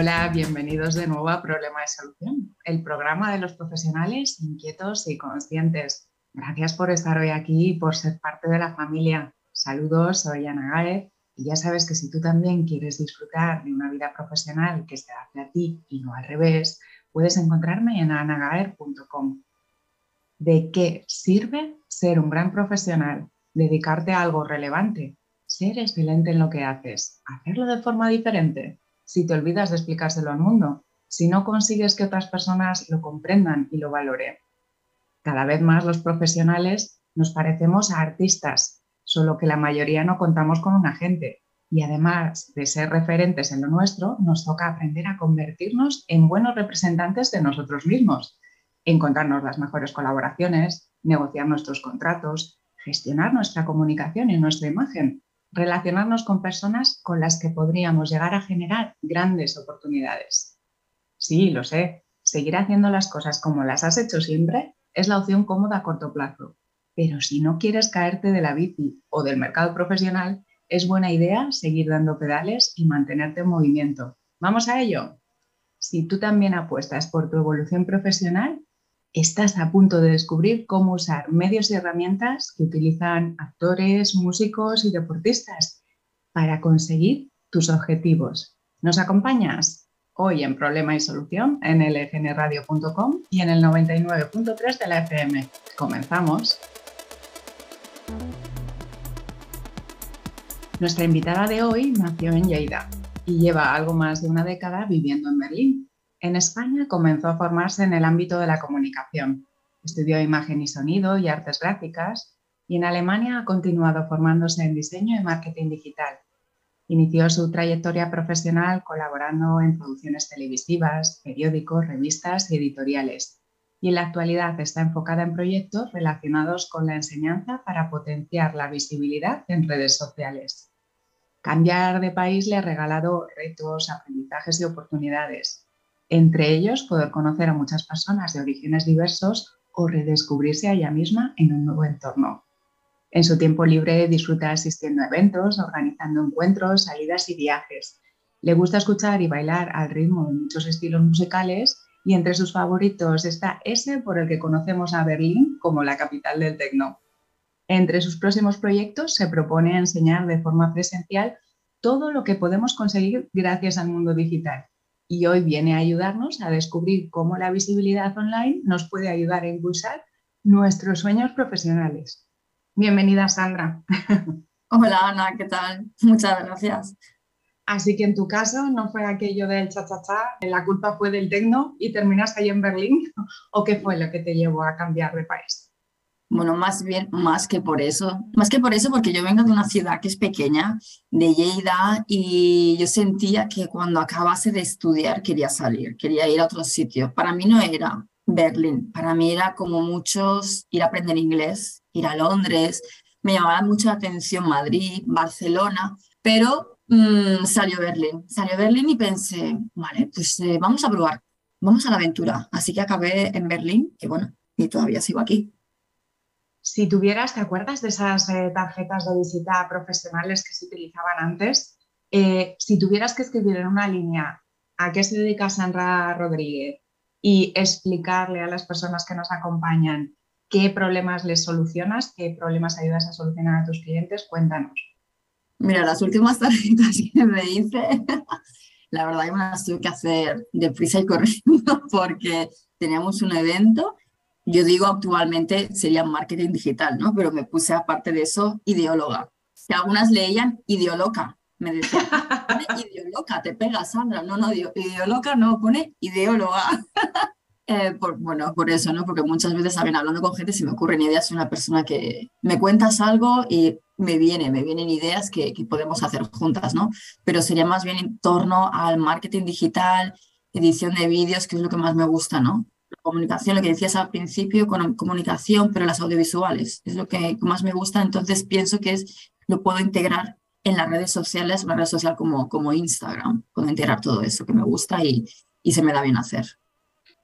Hola, bienvenidos de nuevo a Problema de Solución, el programa de los profesionales inquietos y conscientes. Gracias por estar hoy aquí y por ser parte de la familia. Saludos, soy Ana Gaez y ya sabes que si tú también quieres disfrutar de una vida profesional que se hace a ti y no al revés, puedes encontrarme en anagaer.com. ¿De qué sirve ser un gran profesional? Dedicarte a algo relevante, ser excelente en lo que haces, hacerlo de forma diferente si te olvidas de explicárselo al mundo, si no consigues que otras personas lo comprendan y lo valoren. Cada vez más los profesionales nos parecemos a artistas, solo que la mayoría no contamos con un agente. Y además de ser referentes en lo nuestro, nos toca aprender a convertirnos en buenos representantes de nosotros mismos, encontrarnos las mejores colaboraciones, negociar nuestros contratos, gestionar nuestra comunicación y nuestra imagen relacionarnos con personas con las que podríamos llegar a generar grandes oportunidades. Sí, lo sé, seguir haciendo las cosas como las has hecho siempre es la opción cómoda a corto plazo, pero si no quieres caerte de la bici o del mercado profesional, es buena idea seguir dando pedales y mantenerte en movimiento. ¿Vamos a ello? Si tú también apuestas por tu evolución profesional, estás a punto de descubrir cómo usar medios y herramientas que utilizan actores, músicos y deportistas para conseguir tus objetivos. ¿Nos acompañas? Hoy en Problema y Solución en lfnradio.com y en el 99.3 de la FM. Comenzamos. Nuestra invitada de hoy nació en Lleida y lleva algo más de una década viviendo en Berlín. En España comenzó a formarse en el ámbito de la comunicación. Estudió imagen y sonido y artes gráficas y en Alemania ha continuado formándose en diseño y marketing digital. Inició su trayectoria profesional colaborando en producciones televisivas, periódicos, revistas y editoriales. Y en la actualidad está enfocada en proyectos relacionados con la enseñanza para potenciar la visibilidad en redes sociales. Cambiar de país le ha regalado retos, aprendizajes y oportunidades entre ellos poder conocer a muchas personas de orígenes diversos o redescubrirse a ella misma en un nuevo entorno. En su tiempo libre disfruta asistiendo a eventos, organizando encuentros, salidas y viajes. Le gusta escuchar y bailar al ritmo de muchos estilos musicales y entre sus favoritos está ese por el que conocemos a Berlín como la capital del techno. Entre sus próximos proyectos se propone enseñar de forma presencial todo lo que podemos conseguir gracias al mundo digital y hoy viene a ayudarnos a descubrir cómo la visibilidad online nos puede ayudar a impulsar nuestros sueños profesionales. Bienvenida, Sandra. Hola, Ana, ¿qué tal? Muchas gracias. Así que en tu caso no fue aquello del cha-cha-cha, la culpa fue del tecno y terminaste ahí en Berlín, ¿o qué fue lo que te llevó a cambiar de país? Bueno, más bien, más que por eso, más que por eso, porque yo vengo de una ciudad que es pequeña, de Lleida, y yo sentía que cuando acabase de estudiar quería salir, quería ir a otro sitio. Para mí no era Berlín, para mí era como muchos ir a aprender inglés, ir a Londres, me llamaba mucho la atención Madrid, Barcelona, pero mmm, salió Berlín, salió Berlín y pensé, vale, pues eh, vamos a probar, vamos a la aventura. Así que acabé en Berlín, que bueno, y todavía sigo aquí. Si tuvieras, ¿te acuerdas de esas eh, tarjetas de visita profesionales que se utilizaban antes? Eh, si tuvieras que escribir en una línea a qué se dedica Sandra Rodríguez y explicarle a las personas que nos acompañan qué problemas les solucionas, qué problemas ayudas a solucionar a tus clientes, cuéntanos. Mira, las últimas tarjetas que me hice, la verdad que me las tuve que hacer deprisa y corriendo porque teníamos un evento yo digo actualmente sería marketing digital, ¿no? Pero me puse aparte de eso ideóloga. Que algunas leían ideoloca. Me decían, pone ideoloca, te pega Sandra. No, no, ideoloca no, pone ideóloga. eh, por, bueno, por eso, ¿no? Porque muchas veces, saben, hablando con gente, se me ocurren ideas. Soy una persona que me cuentas algo y me viene, me vienen ideas que, que podemos hacer juntas, ¿no? Pero sería más bien en torno al marketing digital, edición de vídeos, que es lo que más me gusta, ¿no? Comunicación, lo que decías al principio, con comunicación, pero las audiovisuales. Es lo que más me gusta, entonces pienso que es, lo puedo integrar en las redes sociales, una red social como, como Instagram, puedo integrar todo eso que me gusta y, y se me da bien hacer.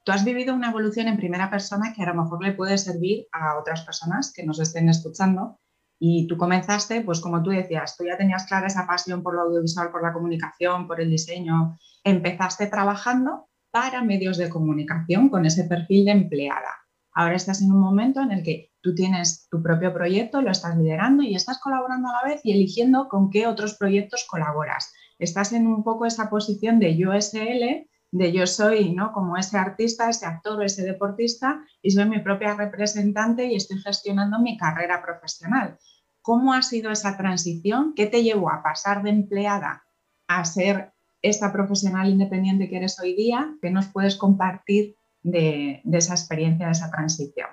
Tú has vivido una evolución en primera persona que a lo mejor le puede servir a otras personas que nos estén escuchando Y tú comenzaste, pues como tú decías, tú ya tenías clara esa pasión por lo audiovisual, por la comunicación, por el diseño. Empezaste trabajando para medios de comunicación con ese perfil de empleada. Ahora estás en un momento en el que tú tienes tu propio proyecto, lo estás liderando y estás colaborando a la vez y eligiendo con qué otros proyectos colaboras. Estás en un poco esa posición de yo SL, de yo soy ¿no? como ese artista, ese actor, ese deportista y soy mi propia representante y estoy gestionando mi carrera profesional. ¿Cómo ha sido esa transición? ¿Qué te llevó a pasar de empleada a ser esta profesional independiente que eres hoy día? ¿Qué nos puedes compartir de, esa experiencia, de esa transición.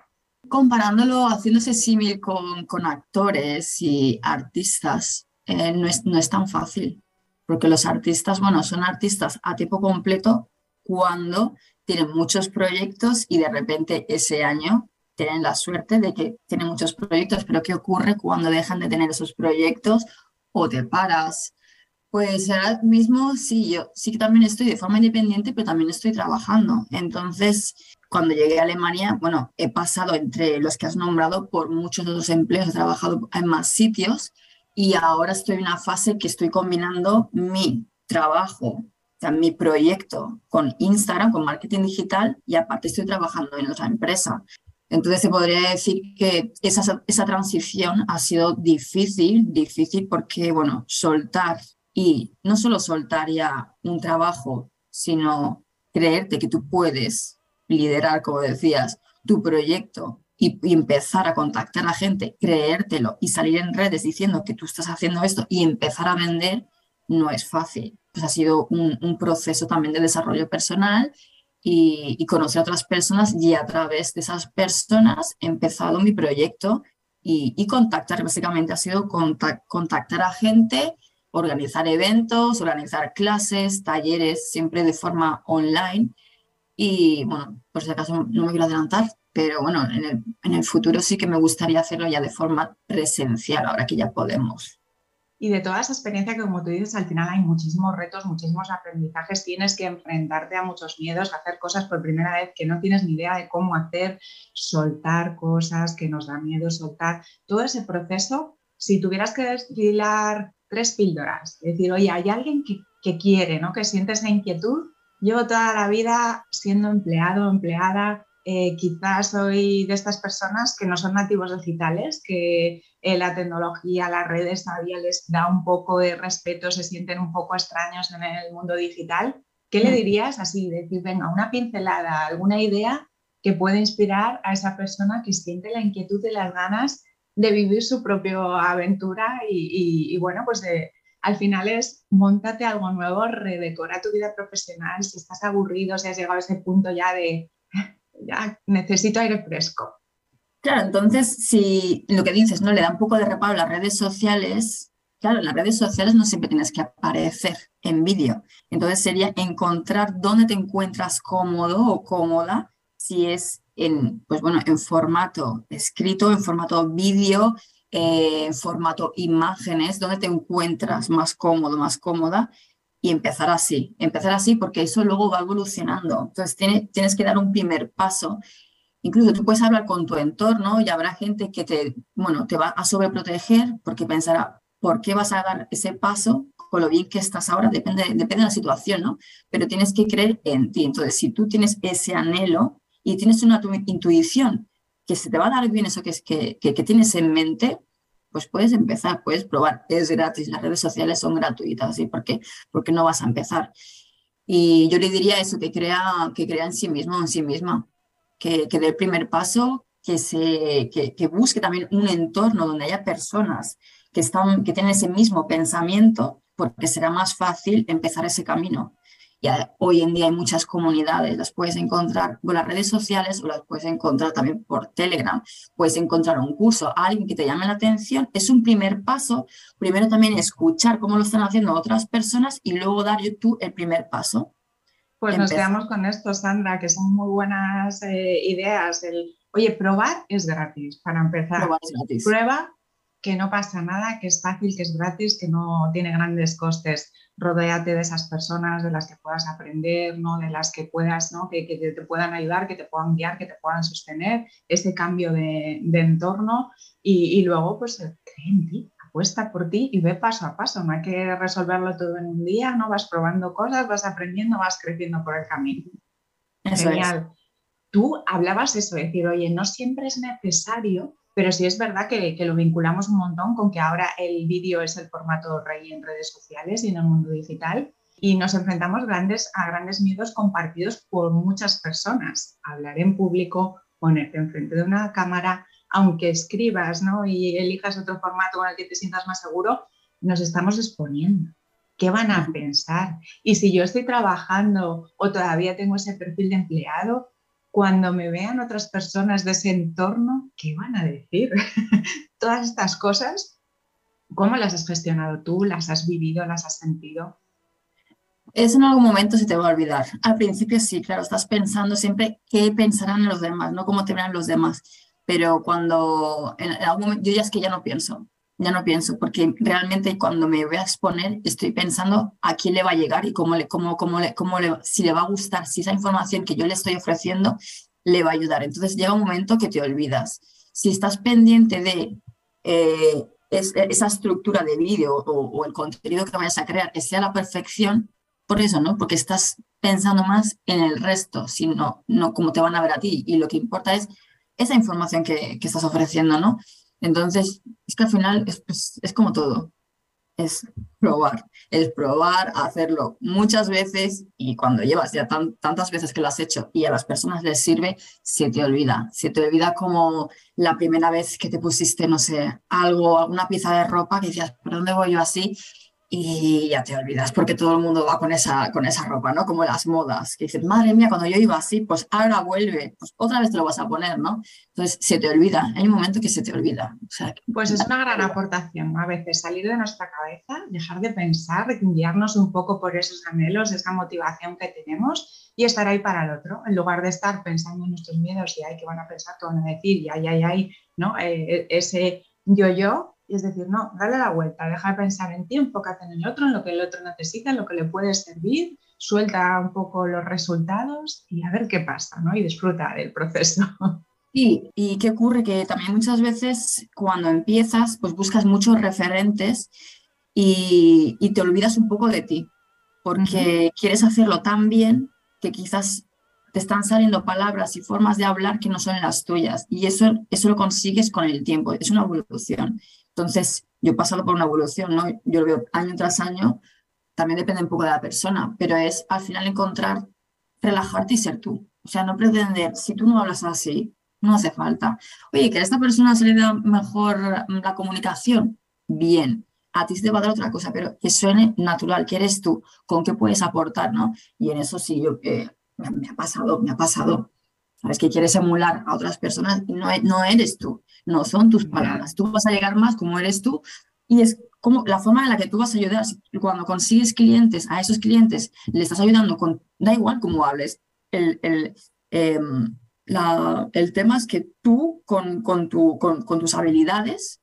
Comparándolo, haciéndose símil con, con, actores y artistas, eh, no, es, no es tan fácil, porque los artistas, bueno, son artistas a tiempo completo cuando tienen muchos proyectos y de repente ese año tienen la suerte de que tienen muchos proyectos, pero ¿qué ocurre cuando dejan de tener esos proyectos o te paras pues ahora mismo sí, yo sí que también estoy de forma independiente, pero también estoy trabajando. Entonces, cuando llegué a Alemania, bueno, he pasado entre los que has nombrado por muchos otros empleos, he trabajado en más sitios y ahora estoy en una fase que estoy combinando mi trabajo, o sea, mi proyecto con Instagram, con marketing digital y aparte estoy trabajando en otra empresa. Entonces se podría decir que esa, esa transición ha sido difícil, difícil porque, bueno, soltar y no solo soltar ya un trabajo, sino creerte que tú puedes liderar, como decías, tu proyecto y, empezar a contactar a gente, creértelo y salir en redes diciendo que tú estás haciendo esto y empezar a vender, no es fácil. Pues ha sido un, proceso también de desarrollo personal y, conocer a otras personas y a través de esas personas he empezado mi proyecto y, contactar, básicamente ha sido contactar a gente organizar eventos, organizar clases, talleres, siempre de forma online. Y bueno, por si acaso no me quiero adelantar, pero bueno, en el, futuro sí que me gustaría hacerlo ya de forma presencial, ahora que ya podemos. Y de toda esa experiencia que, como tú dices, al final hay muchísimos retos, muchísimos aprendizajes, tienes que enfrentarte a muchos miedos, hacer cosas por primera vez que no tienes ni idea de cómo hacer, soltar cosas que nos da miedo soltar. Todo ese proceso, si tuvieras que destilar tres píldoras. Es decir, oye, hay alguien que, quiere, ¿no? que siente esa inquietud. Llevo toda la vida siendo empleado, empleada. Eh, quizás soy de estas personas que no son nativos digitales, que eh, la tecnología, las redes todavía les da un poco de respeto, se sienten un poco extraños en el mundo digital. ¿Qué le mm. dirías así? Decir, venga, una pincelada, alguna idea que pueda inspirar a esa persona que siente la inquietud y las ganas de vivir su propia aventura y, bueno, pues al final es montate algo nuevo, redecora tu vida profesional, si estás aburrido, si has llegado a ese punto ya de, ya necesito aire fresco. Claro, entonces si lo que dices, ¿no? Le da un poco de reparo a las redes sociales, claro, las redes sociales no siempre tienes que aparecer en vídeo. Entonces sería encontrar dónde te encuentras cómodo o cómoda, si es en, pues bueno, en formato escrito, en formato vídeo, eh, en formato imágenes, donde te encuentras más cómodo, más cómoda y empezar así, empezar así porque eso luego va evolucionando. Entonces tienes que dar un primer paso. Incluso tú puedes hablar con tu entorno y habrá gente que te, bueno, te va a sobreproteger porque pensará, ¿por qué vas a dar ese paso con lo bien que estás ahora? Depende, depende de la situación, ¿no? Pero tienes que creer en ti. Entonces, si tú tienes ese anhelo, y tienes una intuición que se te va a dar bien eso que, es, que, que, tienes en mente, pues puedes empezar, puedes probar. Es gratis, las redes sociales son gratuitas, ¿sí? ¿Por qué? Porque no vas a empezar. Y yo le diría eso, que crea, que crea en sí mismo, en sí misma, que, que dé el primer paso, que, se, que, que, busque también un entorno donde haya personas que, están, que tienen ese mismo pensamiento, porque será más fácil empezar ese camino. Ya hoy en día hay muchas comunidades, las puedes encontrar por las redes sociales o las puedes encontrar también por Telegram. Puedes encontrar un curso, alguien que te llame la atención. Es un primer paso. Primero también escuchar cómo lo están haciendo otras personas y luego dar tú el primer paso. Pues nos quedamos con esto, Sandra, que son muy buenas eh, ideas. El, oye, probar es gratis para empezar. Probar es gratis. Prueba que no pasa nada, que es fácil, que es gratis, que no tiene grandes costes. Rodéate de esas personas de las que puedas aprender, ¿no? de las que puedas, ¿no? que, te puedan ayudar, que te puedan guiar, que te puedan sostener, ese cambio de, entorno y, luego pues cree en ti, apuesta por ti y ve paso a paso. No hay que resolverlo todo en un día, ¿no? vas probando cosas, vas aprendiendo, vas creciendo por el camino. Genial. Tú hablabas eso, decir, oye, no siempre es necesario pero sí es verdad que, lo vinculamos un montón con que ahora el vídeo es el formato rey en redes sociales y en el mundo digital y nos enfrentamos grandes, a grandes miedos compartidos por muchas personas. Hablar en público, ponerte enfrente de una cámara, aunque escribas ¿no? y elijas otro formato con el que te sientas más seguro, nos estamos exponiendo. ¿Qué van a pensar? Y si yo estoy trabajando o todavía tengo ese perfil de empleado, cuando me vean otras personas de ese entorno, ¿qué van a decir? Todas estas cosas, ¿cómo las has gestionado tú? ¿Las has vivido? ¿Las has sentido? Eso en algún momento se te va a olvidar. Al principio sí, claro, estás pensando siempre qué pensarán los demás, no cómo te verán los demás. Pero cuando en algún momento, yo ya es que ya no pienso ya no pienso, porque realmente cuando me voy a exponer estoy pensando a quién le va a llegar y cómo le, cómo, cómo le, cómo le, si le va a gustar, si esa información que yo le estoy ofreciendo le va a ayudar. Entonces llega un momento que te olvidas. Si estás pendiente de eh, esa estructura de vídeo o, el contenido que vayas a crear, que sea la perfección, por eso, ¿no? Porque estás pensando más en el resto, sino no cómo te van a ver a ti. Y lo que importa es esa información que, que estás ofreciendo, ¿no? Entonces, es que al final es, es, como todo, es probar, es probar, hacerlo muchas veces y cuando llevas ya tantas veces que lo has hecho y a las personas les sirve, se te olvida, se te olvida como la primera vez que te pusiste, no sé, algo, alguna pieza de ropa que decías, ¿por dónde voy yo así? Y ya te olvidas porque todo el mundo va con esa, con esa ropa, ¿no? Como las modas, que dices, madre mía, cuando yo iba así, pues ahora vuelve, pues otra vez te lo vas a poner, ¿no? Entonces se te olvida, hay un momento que se te olvida. pues es una gran aportación, a veces salir de nuestra cabeza, dejar de pensar, guiarnos un poco por esos anhelos, esa motivación que tenemos y estar ahí para el otro, en lugar de estar pensando en nuestros miedos y hay que van a pensar, que van a decir, y ay, ay, ay, ¿no? Eh, ese yo-yo y es decir, no, dale la vuelta, deja de pensar en ti, enfócate en el otro, en lo que el otro necesita, en lo que le puede servir, suelta un poco los resultados y a ver qué pasa, ¿no? Y disfruta del proceso. Sí, y qué ocurre que también muchas veces cuando empiezas, pues buscas muchos referentes y, te olvidas un poco de ti, porque quieres hacerlo tan bien que quizás te están saliendo palabras y formas de hablar que no son las tuyas. Y eso, eso lo consigues con el tiempo, es una evolución. Entonces, yo he pasado por una evolución, ¿no? Yo lo veo año tras año, también depende un poco de la persona, pero es al final encontrar, relajarte y ser tú. O sea, no pretender, si tú no hablas así, no hace falta. Oye, que a esta persona se le da mejor la comunicación, bien. A ti te va a dar otra cosa, pero que suene natural, que eres tú, con qué puedes aportar, ¿no? Y en eso sí, yo, eh, me, ha pasado, me ha pasado. Sabes que quieres emular a otras personas y no, no eres tú no son tus palabras. Tú vas a llegar más como eres tú y es como la forma en la que tú vas a ayudar. Cuando consigues clientes, a esos clientes le estás ayudando con, da igual cómo hables, el, el, em, el tema es que tú con, con, tu, con, tus habilidades,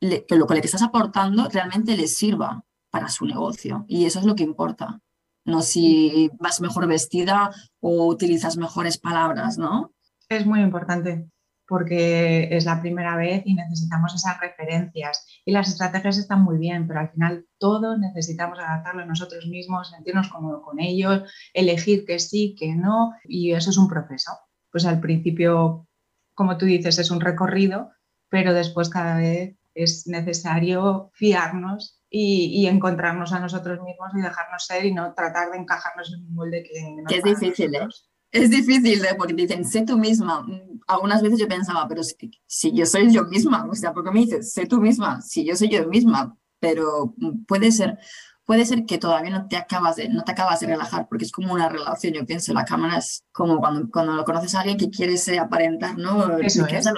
que lo que le estás aportando realmente les sirva para su negocio. Y eso es lo que importa. No si vas mejor vestida o utilizas mejores palabras, ¿no? Es muy importante porque es la primera vez y necesitamos esas referencias. Y las estrategias están muy bien, pero al final todos necesitamos adaptarlo a nosotros mismos, sentirnos cómodos con ellos, elegir que sí, que no, y eso es un proceso. Pues al principio, como tú dices, es un recorrido, pero después cada vez es necesario fiarnos y, encontrarnos a nosotros mismos y dejarnos ser y no tratar de encajarnos en un molde que, que es difícil, ¿eh? Es difícil, ¿eh? porque dicen, sé tú misma. Algunas veces yo pensaba, pero si, yo soy yo misma, o sea, ¿por qué me dices, sé tú misma? Si yo soy yo misma, pero puede ser, puede ser que todavía no te acabas de, no te acabas de relajar, porque es como una relación. Yo pienso, la cámara es como cuando, cuando lo conoces a alguien que quieres aparentar, ¿no? Eso es, eso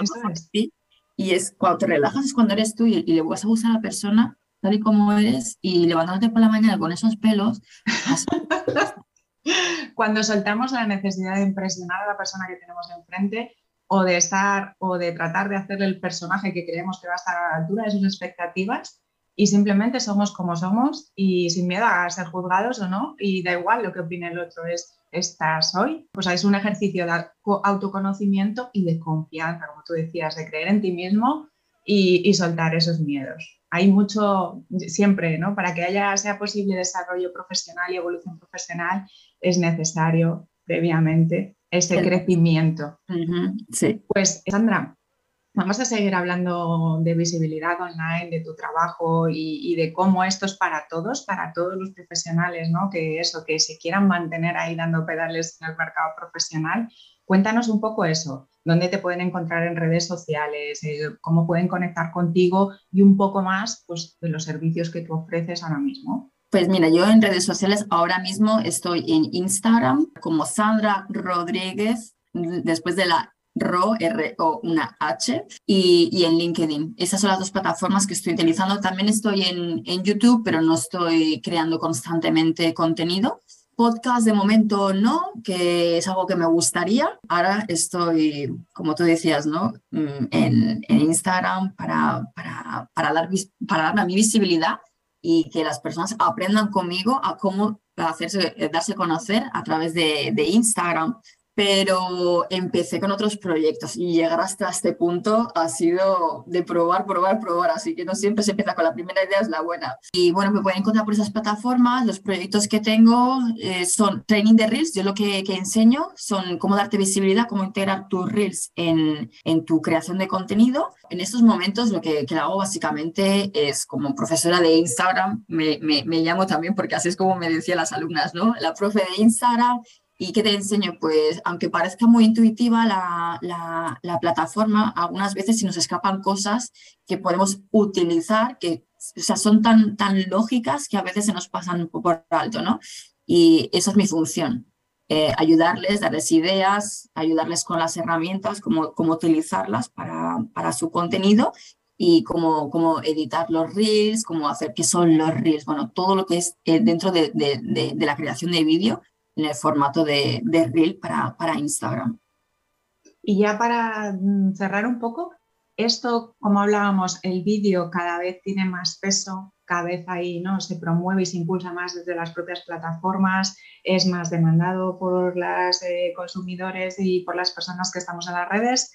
Y es cuando te relajas, es cuando eres tú y, y le vas a gustar a la persona tal y como eres y levantándote por la mañana con esos pelos. Cuando soltamos la necesidad de impresionar a la persona que tenemos enfrente, o de estar o de tratar de hacerle el personaje que creemos que va a estar a la altura de sus expectativas y simplemente somos como somos y sin miedo a ser juzgados o no y da igual lo que opine el otro es estás hoy. Pues es un ejercicio de autoconocimiento y de confianza como tú decías de creer en ti mismo y, y soltar esos miedos hay mucho siempre no para que haya sea posible desarrollo profesional y evolución profesional es necesario previamente ese crecimiento sí pues Sandra Vamos a seguir hablando de visibilidad online, de tu trabajo y, de cómo esto es para todos, para todos los profesionales, ¿no? Que eso, que se quieran mantener ahí dando pedales en el mercado profesional. Cuéntanos un poco eso, dónde te pueden encontrar en redes sociales, eh, cómo pueden conectar contigo y un poco más pues, de los servicios que tú ofreces ahora mismo. Pues mira, yo en redes sociales ahora mismo estoy en Instagram como Sandra Rodríguez, después de la RO, R o una H, y, en LinkedIn. Esas son las dos plataformas que estoy utilizando. También estoy en, en YouTube, pero no estoy creando constantemente contenido. Podcast de momento no, que es algo que me gustaría. Ahora estoy, como tú decías, ¿no? Mm, en, en Instagram para, para, para, dar, para darme mi visibilidad y que las personas aprendan conmigo a cómo hacerse, darse conocer a través de, de Instagram pero empecé con otros proyectos y llegar hasta este punto ha sido de probar, probar, probar, así que no siempre se empieza con la primera idea, es la buena. Y bueno, me pueden encontrar por esas plataformas, los proyectos que tengo eh, son training de Reels, yo lo que, que, enseño son cómo darte visibilidad, cómo integrar tus Reels en, en tu creación de contenido. En estos momentos lo que, que hago básicamente es como profesora de Instagram, me, me, me llamo también porque así es como me decían las alumnas, ¿no? La profe de Instagram ¿Y qué te enseño? Pues aunque parezca muy intuitiva la, la, plataforma, algunas veces se nos escapan cosas que podemos utilizar, que o sea, son tan, tan lógicas que a veces se nos pasan por alto, ¿no? Y esa es mi función, eh, ayudarles, darles ideas, ayudarles con las herramientas, cómo, cómo utilizarlas para, para su contenido y cómo, cómo, editar los reels, cómo hacer qué son los reels, bueno, todo lo que es eh, dentro de, de, de, de, la creación de vídeo en el formato de, Reel para, para Instagram. Y ya para mm, cerrar un poco, esto, como hablábamos, el vídeo cada vez tiene más peso, cada vez ahí ¿no? se promueve y se impulsa más desde las propias plataformas, es más demandado por los eh, consumidores y por las personas que estamos en las redes.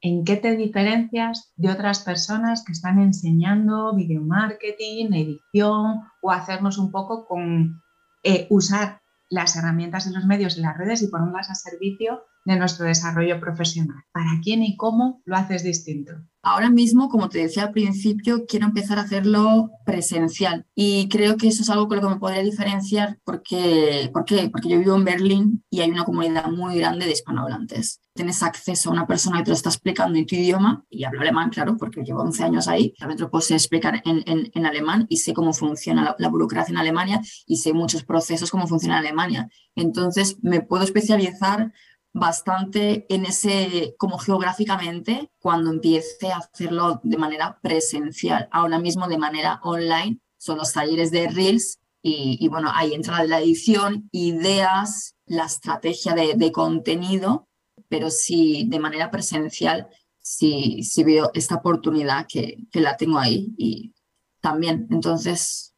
¿En qué te diferencias de otras personas que están enseñando video marketing, edición o hacernos un poco con eh, usar las herramientas de los medios y las redes y ponerlas a servicio de nuestro desarrollo profesional. ¿Para quién y cómo lo haces distinto? Ahora mismo, como te decía al principio, quiero empezar a hacerlo presencial y creo que eso es algo con lo que me podría diferenciar porque, ¿por qué? porque yo vivo en Berlín y hay una comunidad muy grande de hispanohablantes. Tienes acceso a una persona que te lo está explicando en tu idioma y hablo alemán, claro, porque llevo 11 años ahí. Realmente lo puedo explicar en, en, en, alemán y sé cómo funciona la, la burocracia en Alemania y sé muchos procesos, cómo funciona en Alemania. Entonces, me puedo especializar bastante en ese, como geográficamente, cuando empiece a hacerlo de manera presencial. Ahora mismo de manera online son los talleres de Reels y, bueno, ahí entra la edición, ideas, la estrategia de, contenido, pero sí de manera presencial, sí, sí veo esta oportunidad que, que la tengo ahí y también, entonces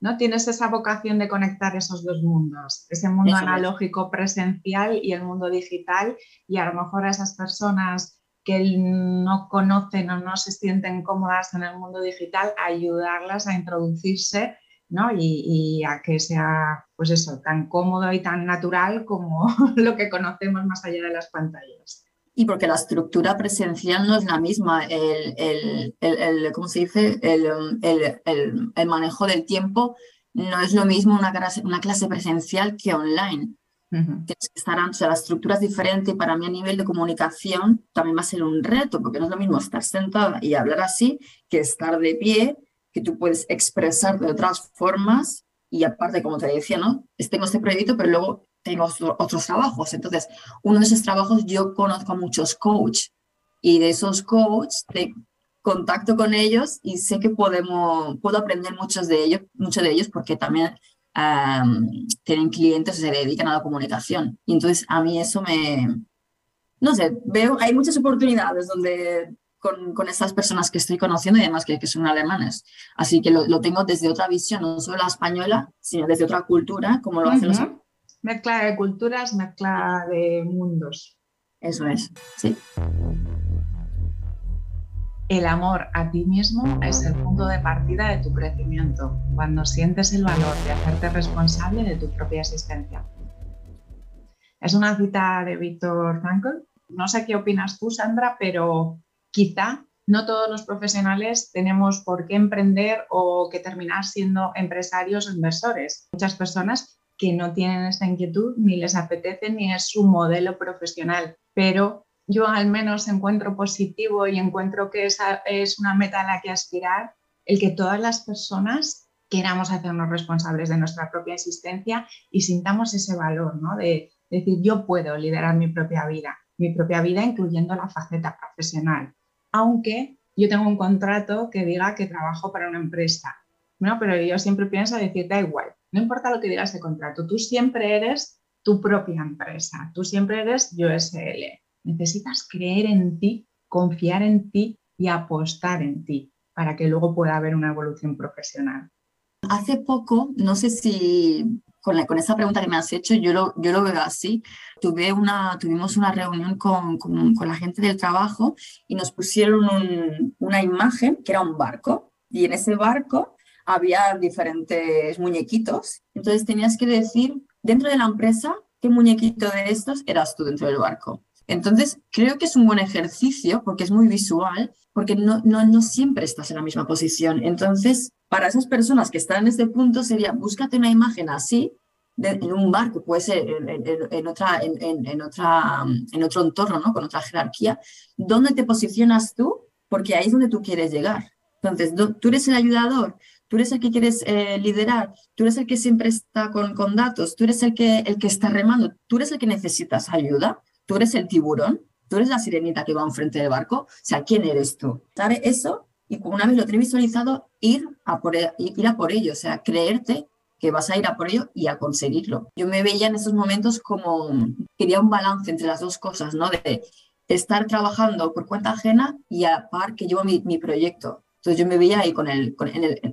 ¿no? Tienes esa vocación de conectar esos dos mundos, ese mundo analógico presencial y el mundo digital, y a lo mejor a esas personas que no conocen o no se sienten cómodas en el mundo digital, ayudarlas a introducirse ¿no? y, a que sea pues eso, tan cómodo y tan natural como lo que conocemos más allá de las pantallas y porque la estructura presencial no es la misma, el, el, el, ¿cómo se dice? El, manejo del tiempo no es lo mismo una clase, una clase presencial que online. Tienes que estar, o sea, la estructura es diferente y para mí a nivel de comunicación también va a ser un reto, porque no es lo mismo estar sentada y hablar así que estar de pie, que tú puedes expresar de otras formas y aparte, como te decía, ¿no? Tengo este proyecto, pero luego tengo otros trabajos. Entonces, uno de esos trabajos yo conozco a muchos coaches y de esos coaches te contacto con ellos y sé que podemos, puedo aprender muchos de ellos, muchos de ellos porque también tienen clientes que se dedican a la comunicación. Y entonces a mí eso me, no sé, veo, hay muchas oportunidades donde con, con estas personas que estoy conociendo y además que, que son alemanes. Así que lo, lo, tengo desde otra visión, no solo la española, sino desde otra cultura, como lo uh -huh. hacen los... Mezcla de culturas, mezcla de mundos. Eso es, sí. El amor a ti mismo es el punto de partida de tu crecimiento, cuando sientes el valor de hacerte responsable de tu propia existencia. Es una cita de Víctor Frankl. No sé qué opinas tú, Sandra, pero quizá no todos los profesionales tenemos por qué emprender o que terminar siendo empresarios o inversores. Muchas personas que no tienen esta inquietud ni les apetece ni es su modelo profesional, pero yo al menos encuentro positivo y encuentro que esa es una meta a la que aspirar, el que todas las personas queramos hacernos responsables de nuestra propia existencia y sintamos ese valor, ¿no? De decir, yo puedo liderar mi propia vida, mi propia vida incluyendo la faceta profesional, aunque yo tengo un contrato que diga que trabajo para una empresa, ¿no? Pero yo siempre pienso decir, da igual, no importa lo que diga ese contrato, tú siempre eres tu propia empresa, tú siempre eres yo SL. Necesitas creer en ti, confiar en ti y apostar en ti para que luego pueda haber una evolución profesional. Hace poco, no sé si con, esa pregunta que me has hecho, yo lo, yo lo veo así. Tuve una, tuvimos una reunión con, con, la gente del trabajo y nos pusieron un, una imagen que era un barco y en ese barco había diferentes muñequitos. Entonces tenías que decir dentro de la empresa qué muñequito de estos eras tú dentro del barco. Entonces, creo que es un buen ejercicio porque es muy visual, porque no, no, no siempre estás en la misma posición. Entonces, para esas personas que están en este punto sería, búscate una imagen así, en un barco, puede ser en, en, en otra, en, otra, en otro entorno, ¿no? con otra jerarquía, ¿dónde te posicionas tú? Porque ahí es donde tú quieres llegar. Entonces, tú eres el ayudador, tú eres el que quieres eh, liderar, tú eres el que siempre está con, con datos, tú eres el que, el que está remando, tú eres el que necesitas ayuda tú eres el tiburón, tú eres la sirenita que va enfrente del barco, o sea, ¿quién eres tú? ¿Sabes eso? Y una vez lo tienes visualizado, ir a, por, e, ir a por ello, o sea, creerte que vas a ir a por ello y a conseguirlo. Yo me veía en esos momentos como, quería un balance entre las dos cosas, ¿no? De estar trabajando por cuenta ajena y a par que llevo mi, mi proyecto. Yo me veía ahí con el,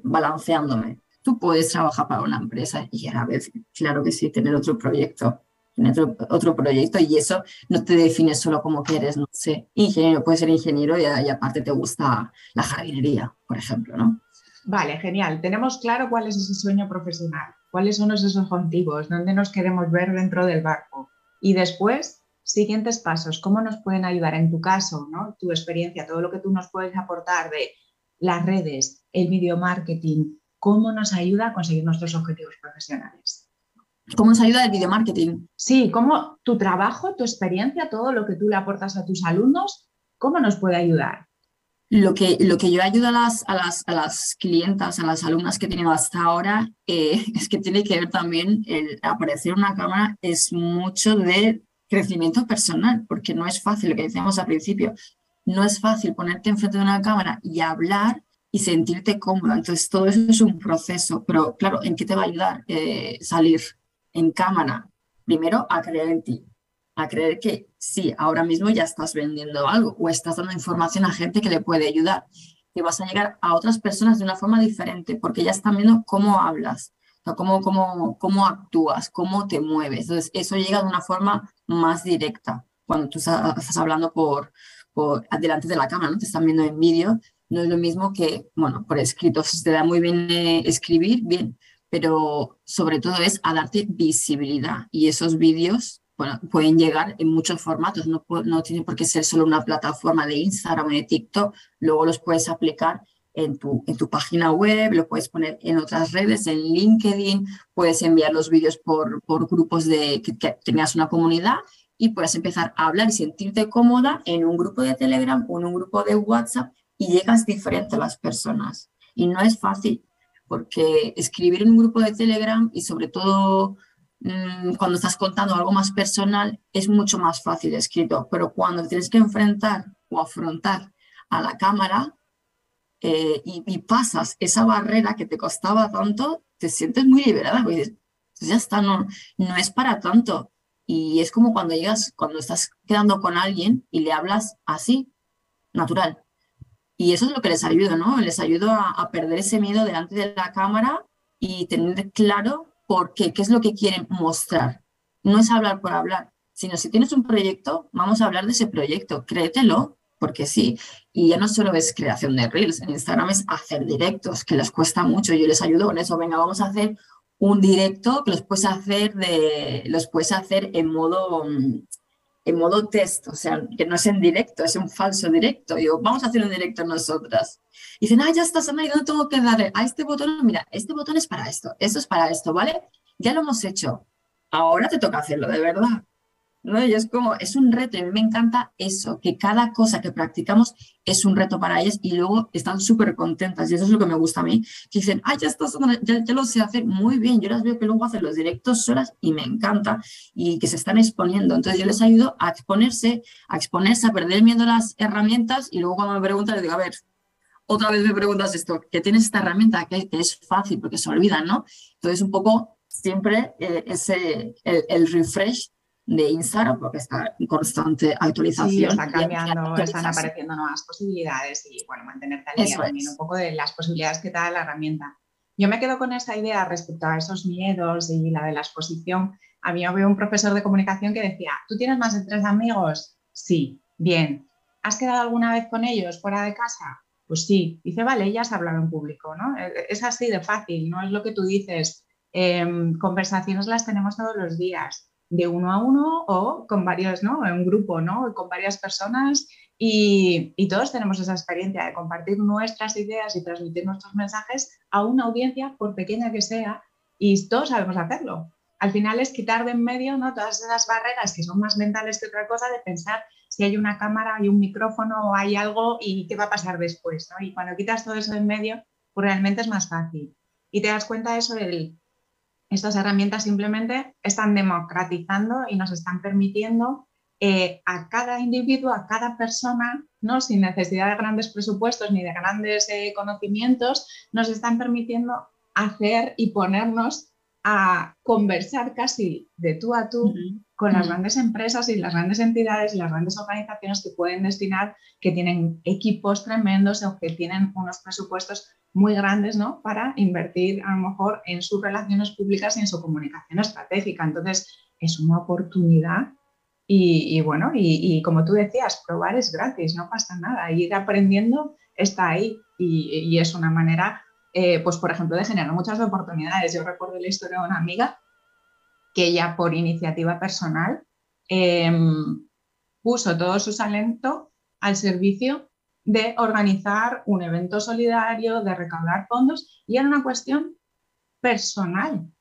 balanceándome. Tú puedes trabajar para una empresa y a la vez, claro que sí, tener otro proyecto en otro, otro proyecto y eso no te define solo como que eres, no sé, ingeniero, puedes ser ingeniero y, y aparte te gusta la jardinería, por ejemplo, ¿no? Vale, genial. Tenemos claro cuál es ese sueño profesional, cuáles son esos objetivos, dónde nos queremos ver dentro del barco. Y después, siguientes pasos, ¿cómo nos pueden ayudar en tu caso, ¿no? tu experiencia, todo lo que tú nos puedes aportar de las redes, el video marketing, cómo nos ayuda a conseguir nuestros objetivos profesionales? ¿Cómo nos ayuda el video marketing? Sí, cómo tu trabajo, tu experiencia, todo lo que tú le aportas a tus alumnos, ¿cómo nos puede ayudar? Lo que, lo que yo ayudo a las, a, las, a las clientas, a las alumnas que he tenido hasta ahora, eh, es que tiene que ver también el aparecer en una cámara, es mucho de crecimiento personal, porque no es fácil, lo que decíamos al principio, no es fácil ponerte enfrente de una cámara y hablar y sentirte cómoda. Entonces, todo eso es un proceso, pero claro, ¿en qué te va a ayudar eh, salir en cámara, primero a creer en ti, a creer que sí, ahora mismo ya estás vendiendo algo o estás dando información a gente que le puede ayudar, que vas a llegar a otras personas de una forma diferente porque ya están viendo cómo hablas, cómo, cómo, cómo actúas, cómo te mueves. Entonces, eso llega de una forma más directa cuando tú estás hablando por, por delante de la cámara, ¿no? Te están viendo en vídeo, no es lo mismo que, bueno, por escrito, si te da muy bien eh, escribir, bien, pero sobre todo es a darte visibilidad. Y esos vídeos bueno, pueden llegar en muchos formatos, no, no tiene por qué ser solo una plataforma de Instagram o de TikTok, luego los puedes aplicar en tu, en tu página web, lo puedes poner en otras redes, en LinkedIn, puedes enviar los vídeos por, por grupos de que, que tengas una comunidad y puedes empezar a hablar y sentirte cómoda en un grupo de Telegram o en un grupo de WhatsApp y llegas diferente a las personas. Y no es fácil, porque escribir en un grupo de Telegram y sobre todo mmm, cuando estás contando algo más personal es mucho más fácil escrito, pero cuando tienes que enfrentar o afrontar a la cámara eh, y, pasas esa barrera que te costaba tanto, te sientes muy liberada, pues ya está, no, no es para tanto. Y es como cuando llegas, cuando estás quedando con alguien y le hablas así, natural. Y eso es lo que les ayuda, ¿no? Les ayuda a, perder ese miedo delante de la cámara y tener claro por qué, qué es lo que quieren mostrar. No es hablar por hablar, sino si tienes un proyecto, vamos a hablar de ese proyecto, créetelo, porque sí. Y ya no solo es creación de reels, en Instagram es hacer directos, que les cuesta mucho. Yo les ayudo con eso, venga, vamos a hacer un directo que los puedes hacer, de, los puedes hacer en modo, en modo test, o sea, que no es en directo, es un falso directo. Digo, vamos a hacer un directo nosotras. Dicen, ah, ya está, Sana, ¿y dónde tengo que darle? A este botón, mira, este botón es para esto, esto es para esto, ¿vale? Ya lo hemos hecho. Ahora te toca hacerlo, de verdad. ¿No? Y es como, es un reto, y me encanta eso, que cada cosa que practicamos es un reto para ellas y luego están súper contentas y eso es lo que me gusta a mí, que dicen, ay, ya, estás, ya, lo sé hacer muy bien, yo las veo que luego hacen los directos solas y me encanta y que se están exponiendo, entonces yo les ayudo a exponerse, a exponerse, a perder miedo a las herramientas y luego cuando me preguntan les digo, a ver, otra vez me preguntas esto, que tienes esta herramienta que, es fácil porque se olvidan, ¿no? Entonces un poco siempre eh, ese, el refresh de Instagram porque está en constante actualización. Sí, está cambiando, están apareciendo nuevas posibilidades y bueno, mantenerte al día también un poco de las posibilidades que te da la herramienta. Yo me quedo con esa idea respecto a esos miedos y la de la exposición. A mí había un profesor de comunicación que decía, ¿tú tienes más de tres amigos? Sí, bien. ¿Has quedado alguna vez con ellos fuera de casa? Pues sí. Dice, vale, ya has hablado en público, ¿no? E, e, es así de fácil, no es lo que tú dices. Em, conversaciones las tenemos todos los días de uno a uno o con varios, ¿no? En un grupo, ¿no? Con varias personas y, todos tenemos esa experiencia de compartir nuestras ideas y transmitir nuestros mensajes a una audiencia, por pequeña que sea, y todos sabemos hacerlo. Al final es quitar de en medio ¿no? todas esas barreras que son más mentales que otra cosa de pensar si hay una cámara, hay un micrófono o hay algo y qué va a pasar después. ¿no? Y cuando quitas todo eso de en medio, pues realmente es más fácil. Y te das cuenta de eso del estas herramientas simplemente están democratizando y nos están permitiendo eh, a cada individuo, a cada persona, ¿no? sin necesidad de grandes presupuestos ni de grandes eh, conocimientos, nos están permitiendo hacer y ponernos a conversar casi de tú a tú con las grandes empresas y las grandes entidades y las grandes organizaciones que pueden destinar, que tienen equipos tremendos o que tienen unos presupuestos muy grandes ¿no? para invertir a lo mejor en sus relaciones públicas y en su comunicación estratégica. Entonces, es una oportunidad y, bueno, y, como tú decías, probar es gratis, no pasa nada. Ir aprendiendo está ahí y, es una manera, eh, pues por ejemplo, de generar muchas oportunidades. Yo recuerdo la historia de una amiga que ella por iniciativa personal em, puso todo su talento al servicio de organizar un evento solidario, de recaudar fondos, y era una cuestión personal.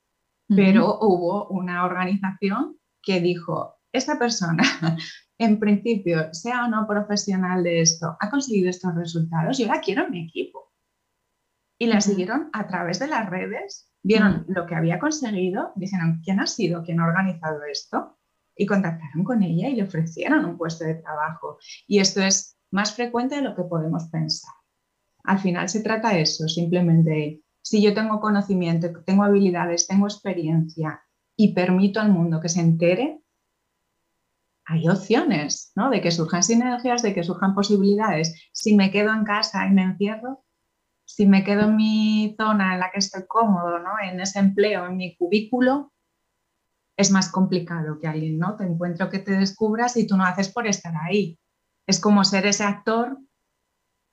Pero hubo una organización que dijo, esta persona, en principio, sea o no profesional de esto, ha conseguido estos resultados, yo la quiero en mi equipo. Y la siguieron a través de las redes, vieron lo que había conseguido, dijeron, ¿quién ha sido quien ha organizado esto? Y contactaron con ella y le ofrecieron un puesto de trabajo. Y esto es más frecuente de lo que podemos pensar. Al final se trata de eso, simplemente si yo tengo conocimiento, tengo habilidades, tengo experiencia y permito al mundo que se entere, hay opciones, ¿no? De que surjan sinergias, de que surjan posibilidades. Si me quedo en casa y me encierro, si me quedo en mi zona en la que estoy cómodo, ¿no? En ese empleo, en mi cubículo, es más complicado que alguien, ¿no? Te encuentro que te descubras y tú no haces por estar ahí. Es como ser ese actor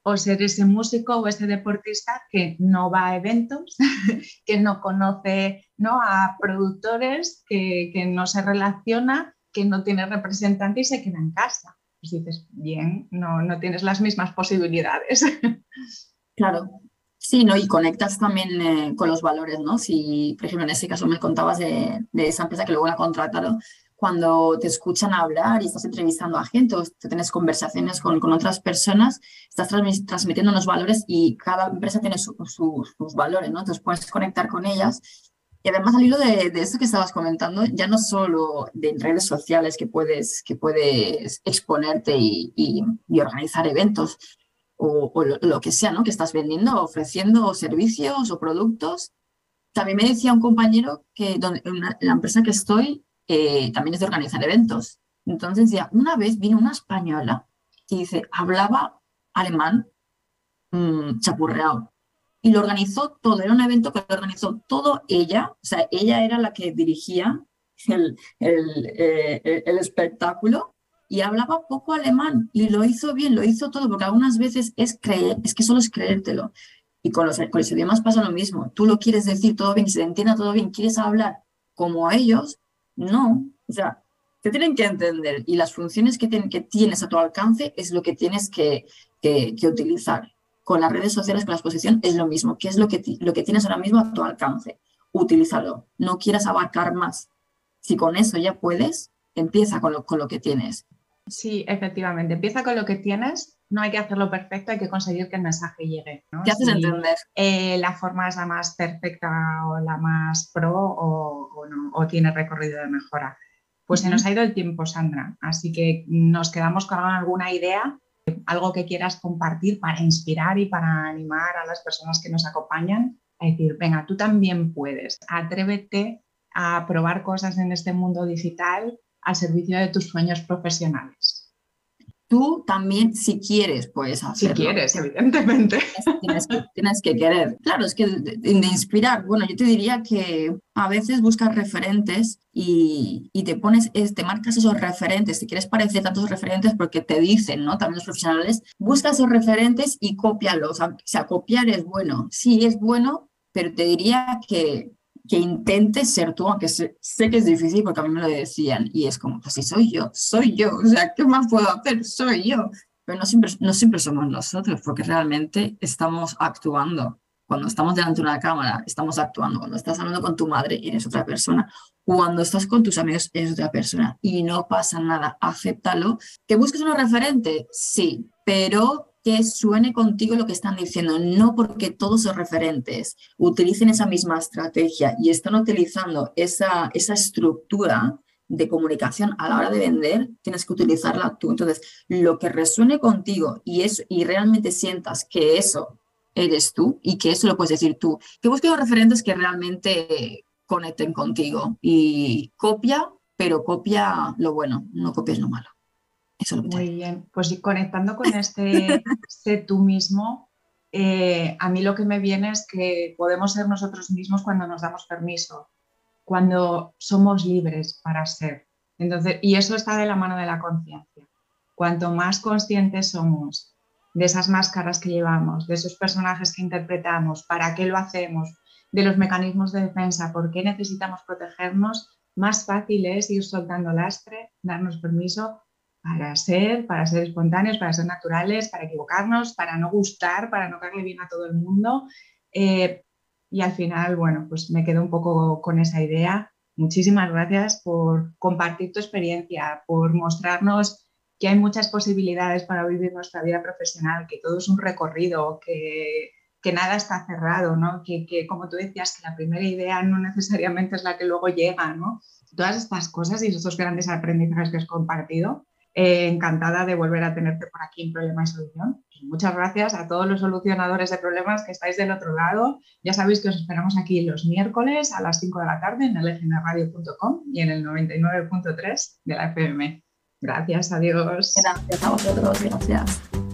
o ser ese músico o ese deportista que no va a eventos, que no conoce ¿no? a productores, que, no se relaciona, que no tiene representante y se queda en casa. Pues dices, bien, no, no tienes las mismas posibilidades. Claro, Sí, ¿no? Y conectas también eh, con los valores, ¿no? Si, por ejemplo, en ese caso me contabas de, de, esa empresa que luego la contrataron, cuando te escuchan hablar y estás entrevistando a gente o te tienes conversaciones con, con otras personas, estás transmitiendo unos valores y cada empresa tiene sus valores, ¿no? Entonces puedes conectar con ellas. Y además al hilo de, de esto que estabas comentando, ya no solo de redes sociales que puedes, que puedes exponerte y, y, organizar eventos o, o lo, que sea, ¿no? Que estás vendiendo, ofreciendo servicios o productos. También me decía un compañero que donde, la empresa que estoy eh, también es de organizar eventos. Entonces ya una vez vino una española y dice, hablaba alemán mmm, chapurreado. Y lo organizó todo, era un evento que lo organizó todo ella, o sea, ella era la que dirigía el, el, eh, el espectáculo y hablaba poco alemán y lo hizo bien, lo hizo todo, porque algunas veces es creer, es que solo es creértelo. Y con los, con los idiomas pasa lo mismo. Tú lo quieres decir todo bien, se entienda todo bien, quieres hablar como ellos, no. O sea, te tienen que entender y las funciones que, que tienes a tu alcance es lo que tienes que, que, utilizar. Con las redes sociales, con la exposición, es lo mismo. ¿Qué es lo que, lo que tienes ahora mismo a tu alcance? Utilízalo. No quieras abarcar más. Si con eso ya puedes, empieza con lo, con lo que tienes. Sí, efectivamente. Empieza con lo que tienes. No hay que hacerlo perfecto, hay que conseguir que el mensaje llegue. ¿no? ¿Qué haces entender? Eh, la forma es la más perfecta o la más pro o, no, o tiene recorrido de mejora. Pues se nos ha ido el tiempo, Sandra. Así que nos quedamos con alguna idea, algo que quieras compartir para inspirar y para animar a las personas que nos acompañan a decir, venga, tú también puedes, atrévete a probar cosas en este mundo digital al servicio de tus sueños profesionales. Tú también, si quieres, puedes hacerlo. Si quieres, evidentemente. Tienes que, querer. Claro, es que de, inspirar, bueno, yo te diría que a veces buscas referentes y, te pones, te marcas esos referentes, si quieres parecer tantos referentes porque te dicen, ¿no? También los profesionales, busca esos referentes y cópialos. O sea, copiar es bueno. Sí, es bueno, pero te diría que que intentes ser tú, aunque sé, que es difícil porque a mí me lo decían y es como, pues si soy yo, soy yo, o sea, ¿qué más puedo hacer? Soy yo. Pero no siempre, no siempre somos nosotros porque realmente estamos actuando. Cuando estamos delante de una cámara, estamos actuando. Cuando estás hablando con tu madre, eres otra persona. Cuando estás con tus amigos, eres otra persona. Y no pasa nada, acéptalo. ¿Que busques un referente? Sí, pero que suene contigo lo que están diciendo, no porque todos los referentes utilicen esa misma estrategia y están utilizando esa, esa estructura de comunicación a la hora de vender, tienes que utilizarla tú. Entonces, lo que resuene contigo y, y realmente sientas que eso eres tú y que eso lo puedes decir tú, que busques los referentes que realmente conecten contigo y copia, pero copia lo bueno, no copies lo malo. Muy bien, pues conectando con este sé tú mismo, eh, a mí lo que me viene es que podemos ser nosotros mismos cuando nos damos permiso, cuando somos libres para ser. Entonces, y eso está de la mano de la conciencia. Cuanto más conscientes somos de esas máscaras que llevamos, de esos personajes que interpretamos, para qué lo hacemos, de los mecanismos de defensa, por qué necesitamos protegernos, más fácil es ir soltando lastre, darnos permiso para ser, para ser espontáneos, para ser naturales, para equivocarnos, para no gustar, para no caerle bien a todo el mundo. Eh, y al final, bueno, pues me quedo un poco con esa idea. Muchísimas gracias por compartir tu experiencia, por mostrarnos que hay muchas posibilidades para vivir nuestra vida profesional, que todo es un recorrido, que, que nada está cerrado, ¿no? Que, que, como tú decías, que la primera idea no necesariamente es la que luego llega, ¿no? Todas estas cosas y esos grandes aprendizajes que has compartido, eh, encantada de volver a tenerte por aquí en Problema y Solución. muchas gracias a todos los solucionadores de problemas que estáis del otro lado. Ya sabéis que os esperamos aquí los miércoles a las 5 de la tarde en lgnradio.com y en el 99.3 de la FM. Gracias, adiós. Gracias a vosotros, gracias.